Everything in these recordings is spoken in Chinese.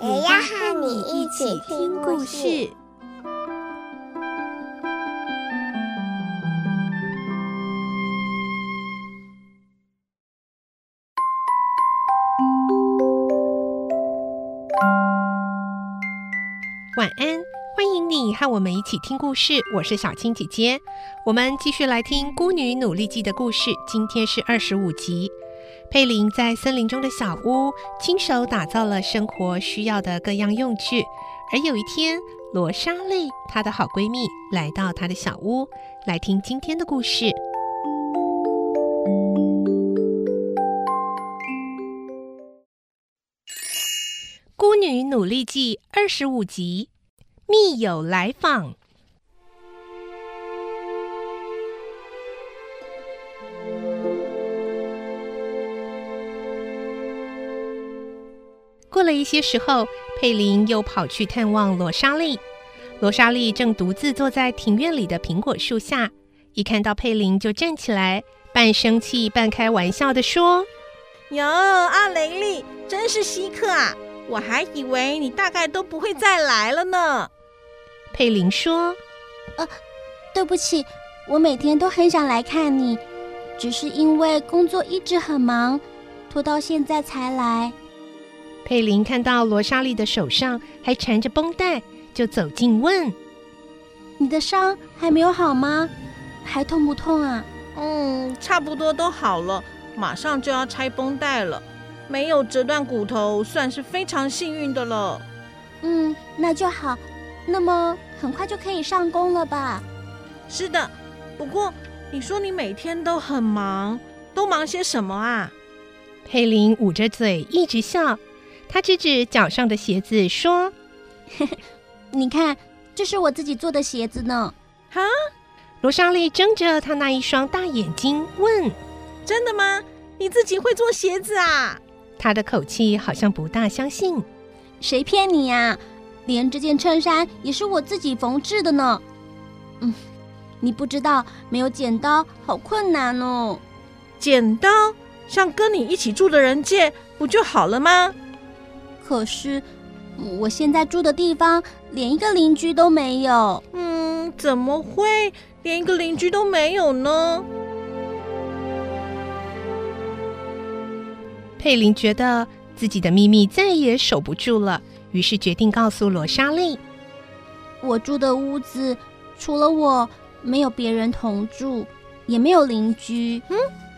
也要和你一起听故事。晚安，欢迎你和我们一起听故事。我是小青姐姐，我们继续来听《孤女努力记》的故事。今天是二十五集。佩林在森林中的小屋，亲手打造了生活需要的各样用具。而有一天，罗莎莉她的好闺蜜来到她的小屋，来听今天的故事。《孤女努力记》二十五集。密友来访。过了一些时候，佩林又跑去探望罗莎莉。罗莎莉正独自坐在庭院里的苹果树下，一看到佩林就站起来，半生气半开玩笑地说：“哟，阿雷利，真是稀客啊！我还以为你大概都不会再来了呢。”佩林说：“呃，对不起，我每天都很想来看你，只是因为工作一直很忙，拖到现在才来。”佩林看到罗莎莉的手上还缠着绷带，就走近问：“你的伤还没有好吗？还痛不痛啊？”“嗯，差不多都好了，马上就要拆绷带了，没有折断骨头，算是非常幸运的了。”“嗯，那就好。那么。”很快就可以上工了吧？是的，不过你说你每天都很忙，都忙些什么啊？佩林捂着嘴一直笑，他指指脚上的鞋子说：“ 你看，这是我自己做的鞋子呢。”哈？罗莎莉睁着她那一双大眼睛问：“真的吗？你自己会做鞋子啊？”她的口气好像不大相信。谁骗你呀？连这件衬衫也是我自己缝制的呢。嗯，你不知道，没有剪刀好困难哦。剪刀？向跟你一起住的人借不就好了吗？可是我现在住的地方连一个邻居都没有。嗯，怎么会连一个邻居都没有呢？佩林觉得自己的秘密再也守不住了。于是决定告诉罗莎莉：“我住的屋子除了我，没有别人同住，也没有邻居。嗯，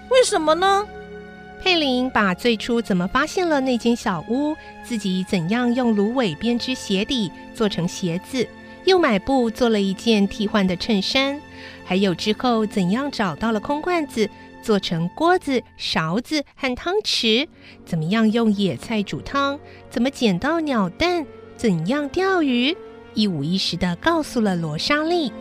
为什么呢？”佩林把最初怎么发现了那间小屋，自己怎样用芦苇编织鞋底做成鞋子，又买布做了一件替换的衬衫，还有之后怎样找到了空罐子。做成锅子、勺子和汤匙，怎么样用野菜煮汤？怎么捡到鸟蛋？怎样钓鱼？一五一十地告诉了罗莎莉。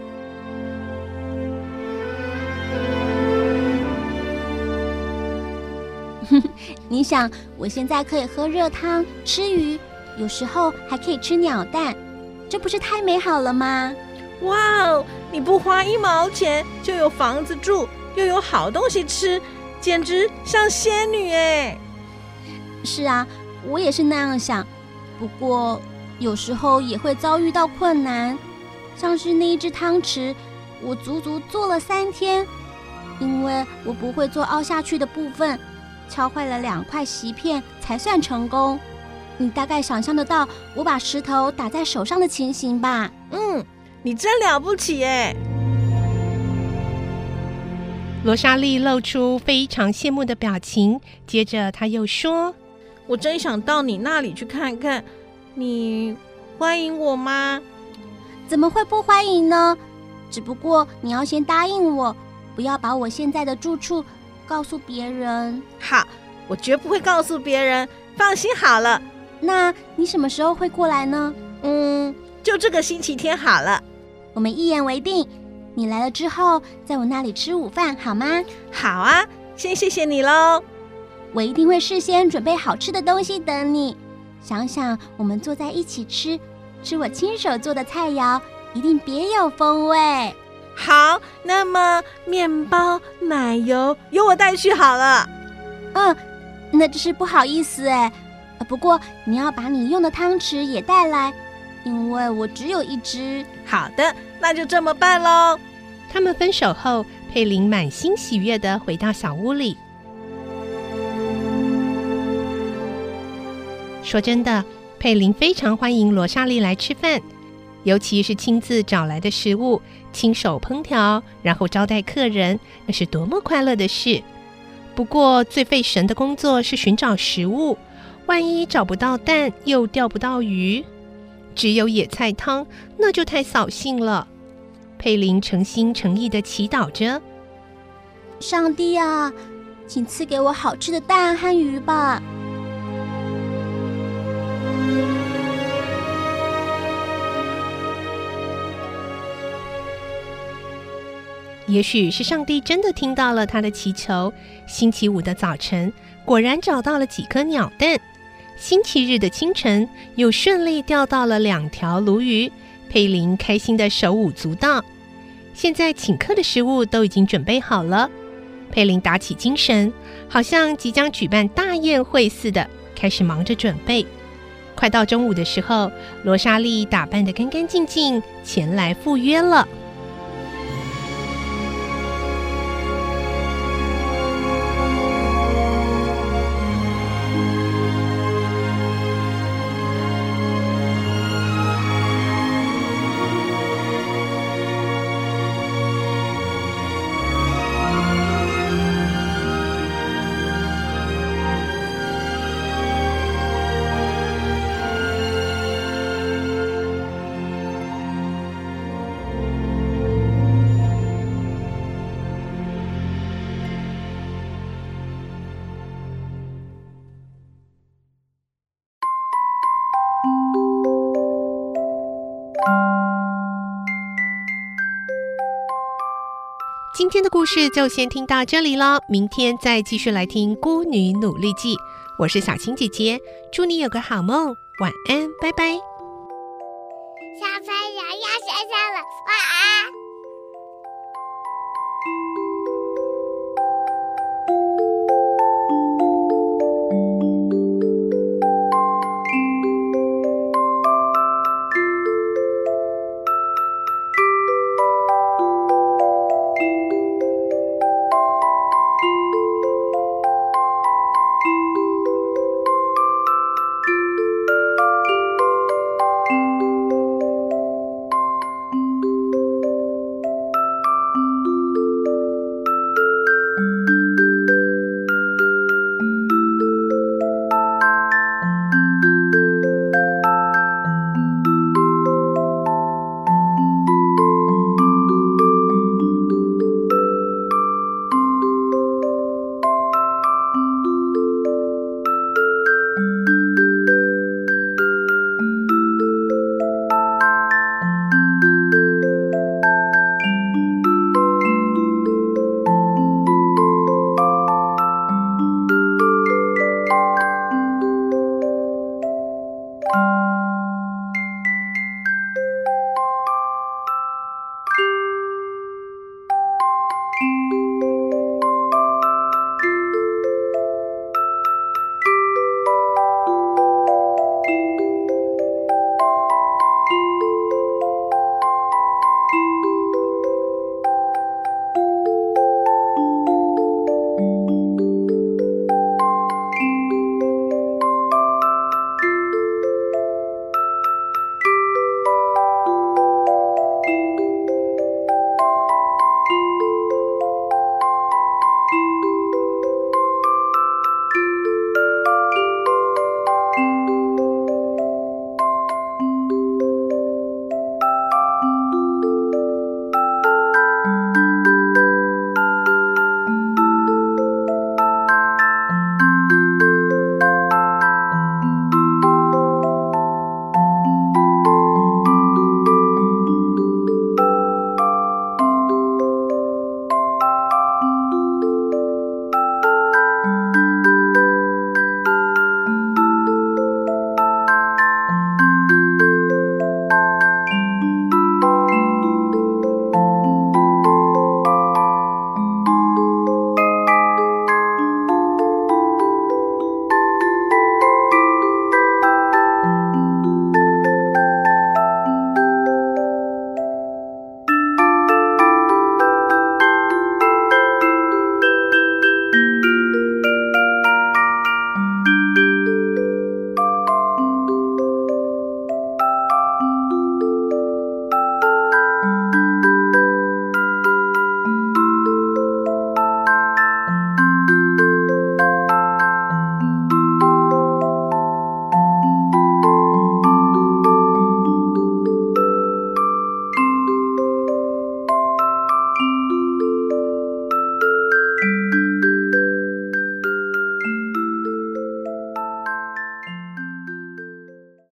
你想，我现在可以喝热汤、吃鱼，有时候还可以吃鸟蛋，这不是太美好了吗？哇哦！你不花一毛钱就有房子住。又有好东西吃，简直像仙女哎！是啊，我也是那样想。不过有时候也会遭遇到困难，像是那一只汤匙，我足足做了三天，因为我不会做凹下去的部分，敲坏了两块席片才算成功。你大概想象得到我把石头打在手上的情形吧？嗯，你真了不起哎！罗莎莉露出非常羡慕的表情，接着她又说：“我真想到你那里去看看，你欢迎我吗？怎么会不欢迎呢？只不过你要先答应我，不要把我现在的住处告诉别人。”“好，我绝不会告诉别人，放心好了。那你什么时候会过来呢？嗯，就这个星期天好了。我们一言为定。你来了之后，在我那里吃午饭好吗？好啊，先谢谢你喽。我一定会事先准备好吃的东西等你。想想我们坐在一起吃，吃我亲手做的菜肴，一定别有风味。好，那么面包、奶油由我带去好了。嗯，那真是不好意思哎。不过你要把你用的汤匙也带来，因为我只有一只。好的，那就这么办喽。他们分手后，佩林满心喜悦的回到小屋里。说真的，佩林非常欢迎罗莎莉来吃饭，尤其是亲自找来的食物，亲手烹调，然后招待客人，那是多么快乐的事。不过，最费神的工作是寻找食物，万一找不到蛋，又钓不到鱼，只有野菜汤，那就太扫兴了。佩林诚心诚意地祈祷着：“上帝啊，请赐给我好吃的蛋和鱼吧。”也许是上帝真的听到了他的祈求。星期五的早晨，果然找到了几颗鸟蛋；星期日的清晨，又顺利钓到了两条鲈鱼。佩林开心的手舞足蹈。现在请客的食物都已经准备好了，佩林打起精神，好像即将举办大宴会似的，开始忙着准备。快到中午的时候，罗莎莉打扮得干干净净，前来赴约了。今天的故事就先听到这里了，明天再继续来听《孤女努力记》。我是小青姐姐，祝你有个好梦，晚安，拜拜。小朋